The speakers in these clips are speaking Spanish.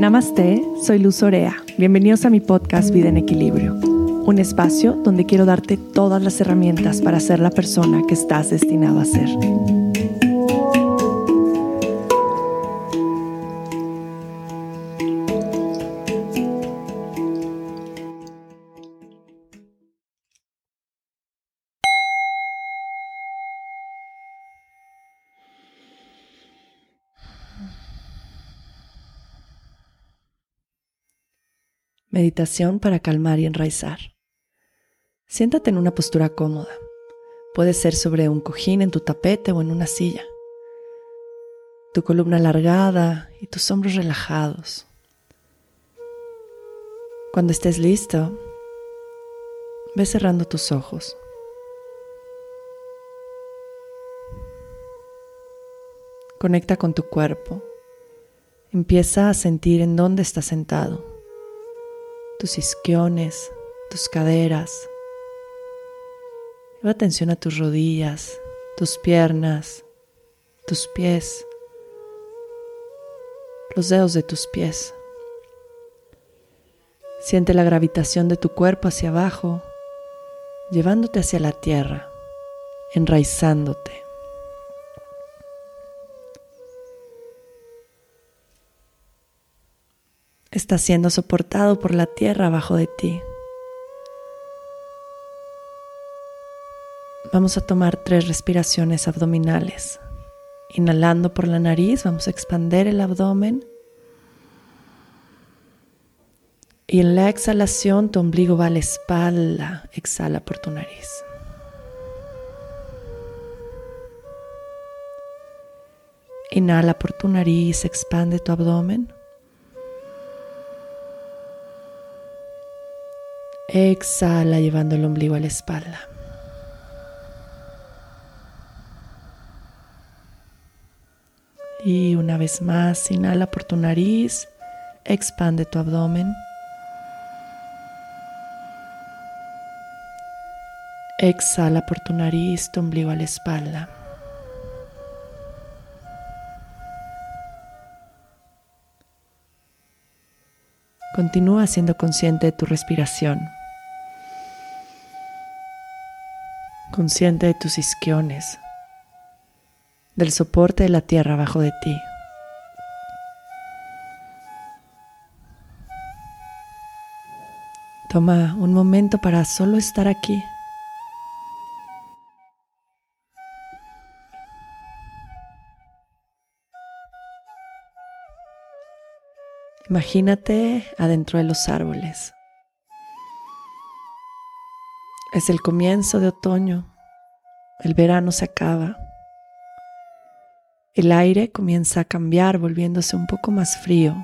Namaste, soy Luz Orea. Bienvenidos a mi podcast Vida en Equilibrio, un espacio donde quiero darte todas las herramientas para ser la persona que estás destinado a ser. Meditación para calmar y enraizar. Siéntate en una postura cómoda. Puede ser sobre un cojín en tu tapete o en una silla. Tu columna alargada y tus hombros relajados. Cuando estés listo, ve cerrando tus ojos. Conecta con tu cuerpo. Empieza a sentir en dónde estás sentado tus isquiones, tus caderas. Lleva atención a tus rodillas, tus piernas, tus pies, los dedos de tus pies. Siente la gravitación de tu cuerpo hacia abajo, llevándote hacia la tierra, enraizándote. Está siendo soportado por la tierra abajo de ti. Vamos a tomar tres respiraciones abdominales. Inhalando por la nariz, vamos a expander el abdomen. Y en la exhalación tu ombligo va a la espalda. Exhala por tu nariz. Inhala por tu nariz, expande tu abdomen. Exhala llevando el ombligo a la espalda. Y una vez más, inhala por tu nariz, expande tu abdomen. Exhala por tu nariz, tu ombligo a la espalda. Continúa siendo consciente de tu respiración. Consciente de tus isquiones, del soporte de la tierra abajo de ti. Toma un momento para solo estar aquí. Imagínate adentro de los árboles. Es el comienzo de otoño. El verano se acaba. El aire comienza a cambiar volviéndose un poco más frío.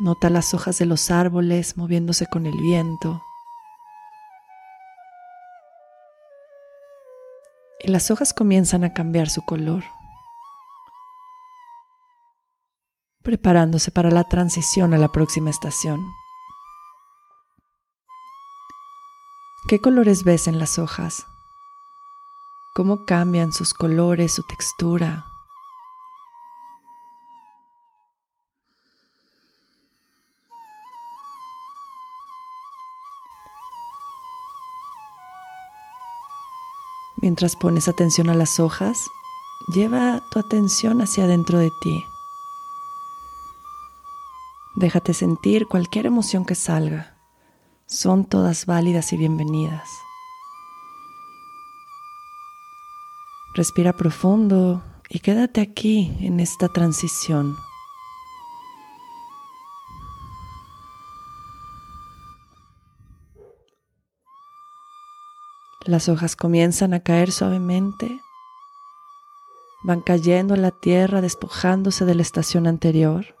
Nota las hojas de los árboles moviéndose con el viento. Y las hojas comienzan a cambiar su color. Preparándose para la transición a la próxima estación. ¿Qué colores ves en las hojas? ¿Cómo cambian sus colores, su textura? Mientras pones atención a las hojas, lleva tu atención hacia adentro de ti. Déjate sentir cualquier emoción que salga. Son todas válidas y bienvenidas. Respira profundo y quédate aquí en esta transición. Las hojas comienzan a caer suavemente, van cayendo a la tierra despojándose de la estación anterior.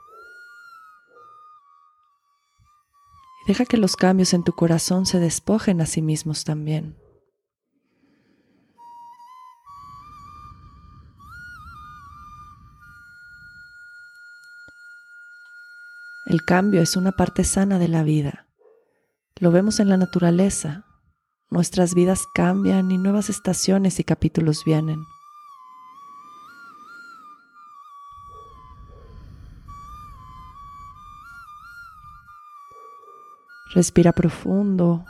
Deja que los cambios en tu corazón se despojen a sí mismos también. El cambio es una parte sana de la vida. Lo vemos en la naturaleza. Nuestras vidas cambian y nuevas estaciones y capítulos vienen. Respira profundo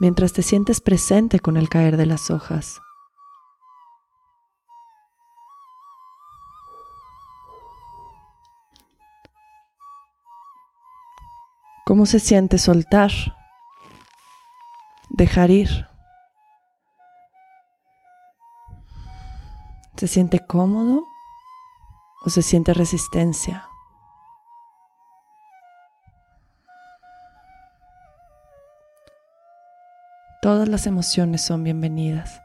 mientras te sientes presente con el caer de las hojas. ¿Cómo se siente soltar? Dejar ir. ¿Se siente cómodo o se siente resistencia? Todas las emociones son bienvenidas.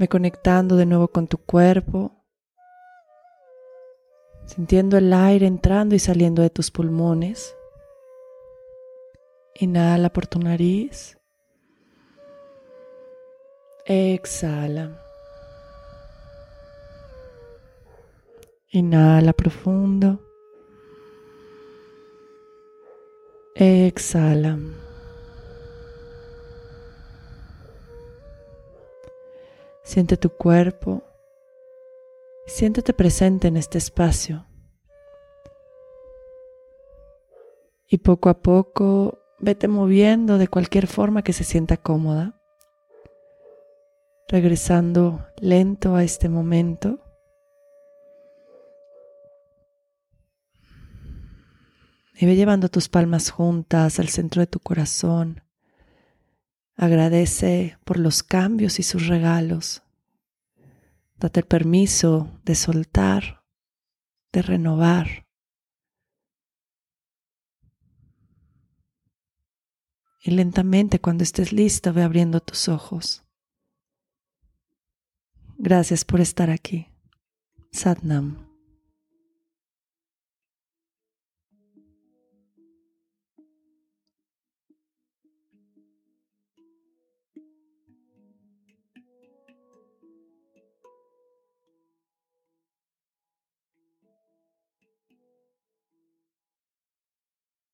Me conectando de nuevo con tu cuerpo, sintiendo el aire entrando y saliendo de tus pulmones. Inhala por tu nariz. Exhala. Inhala profundo. Exhala. Siente tu cuerpo. Siéntete presente en este espacio. Y poco a poco vete moviendo de cualquier forma que se sienta cómoda regresando lento a este momento. Y ve llevando tus palmas juntas al centro de tu corazón. Agradece por los cambios y sus regalos. Date el permiso de soltar, de renovar. Y lentamente cuando estés listo ve abriendo tus ojos. Gracias por estar aquí. Satnam.